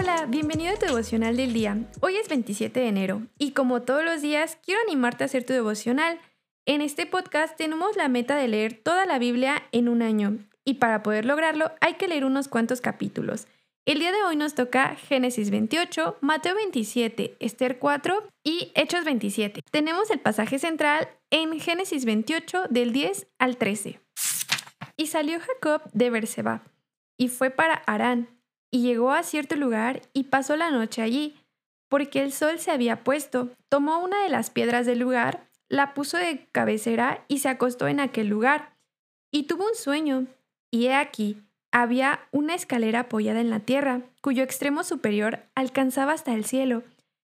Hola, bienvenido a tu devocional del día. Hoy es 27 de enero y como todos los días quiero animarte a hacer tu devocional. En este podcast tenemos la meta de leer toda la Biblia en un año y para poder lograrlo hay que leer unos cuantos capítulos. El día de hoy nos toca Génesis 28, Mateo 27, Esther 4 y Hechos 27. Tenemos el pasaje central en Génesis 28 del 10 al 13. Y salió Jacob de Berseba y fue para Harán y llegó a cierto lugar y pasó la noche allí, porque el sol se había puesto. Tomó una de las piedras del lugar, la puso de cabecera y se acostó en aquel lugar. Y tuvo un sueño, y he aquí, había una escalera apoyada en la tierra, cuyo extremo superior alcanzaba hasta el cielo.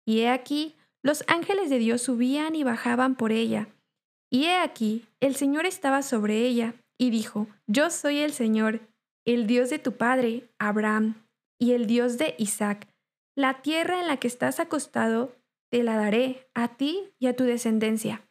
Y he aquí, los ángeles de Dios subían y bajaban por ella. Y he aquí, el Señor estaba sobre ella, y dijo, Yo soy el Señor, el Dios de tu padre, Abraham y el Dios de Isaac. La tierra en la que estás acostado te la daré a ti y a tu descendencia.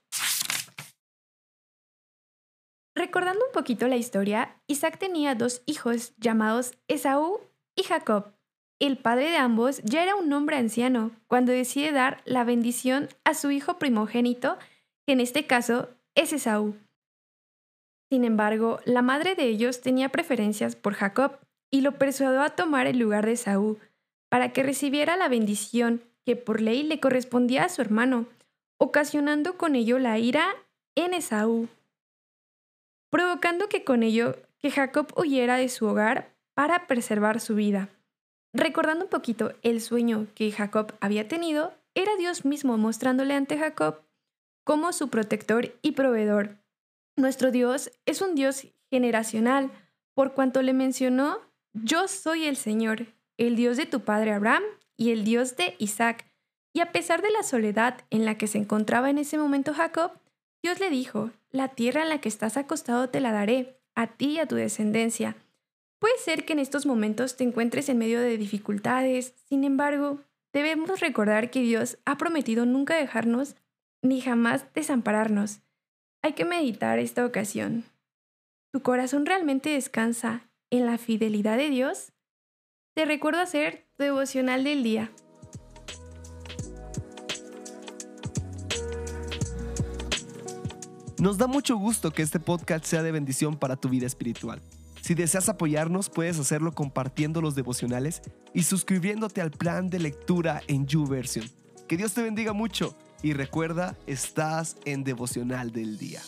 Recordando un poquito la historia, Isaac tenía dos hijos llamados Esaú y Jacob. El padre de ambos ya era un hombre anciano cuando decide dar la bendición a su hijo primogénito, que en este caso es Esaú. Sin embargo, la madre de ellos tenía preferencias por Jacob y lo persuadió a tomar el lugar de Saúl, para que recibiera la bendición que por ley le correspondía a su hermano, ocasionando con ello la ira en Esaú, provocando que con ello que Jacob huyera de su hogar para preservar su vida. Recordando un poquito el sueño que Jacob había tenido, era Dios mismo mostrándole ante Jacob como su protector y proveedor. Nuestro Dios es un Dios generacional, por cuanto le mencionó yo soy el Señor, el Dios de tu padre Abraham y el Dios de Isaac. Y a pesar de la soledad en la que se encontraba en ese momento Jacob, Dios le dijo, la tierra en la que estás acostado te la daré, a ti y a tu descendencia. Puede ser que en estos momentos te encuentres en medio de dificultades, sin embargo, debemos recordar que Dios ha prometido nunca dejarnos ni jamás desampararnos. Hay que meditar esta ocasión. ¿Tu corazón realmente descansa en la fidelidad de Dios, te recuerdo hacer tu devocional del día. Nos da mucho gusto que este podcast sea de bendición para tu vida espiritual. Si deseas apoyarnos, puedes hacerlo compartiendo los devocionales y suscribiéndote al plan de lectura en YouVersion. Que Dios te bendiga mucho y recuerda, estás en devocional del día.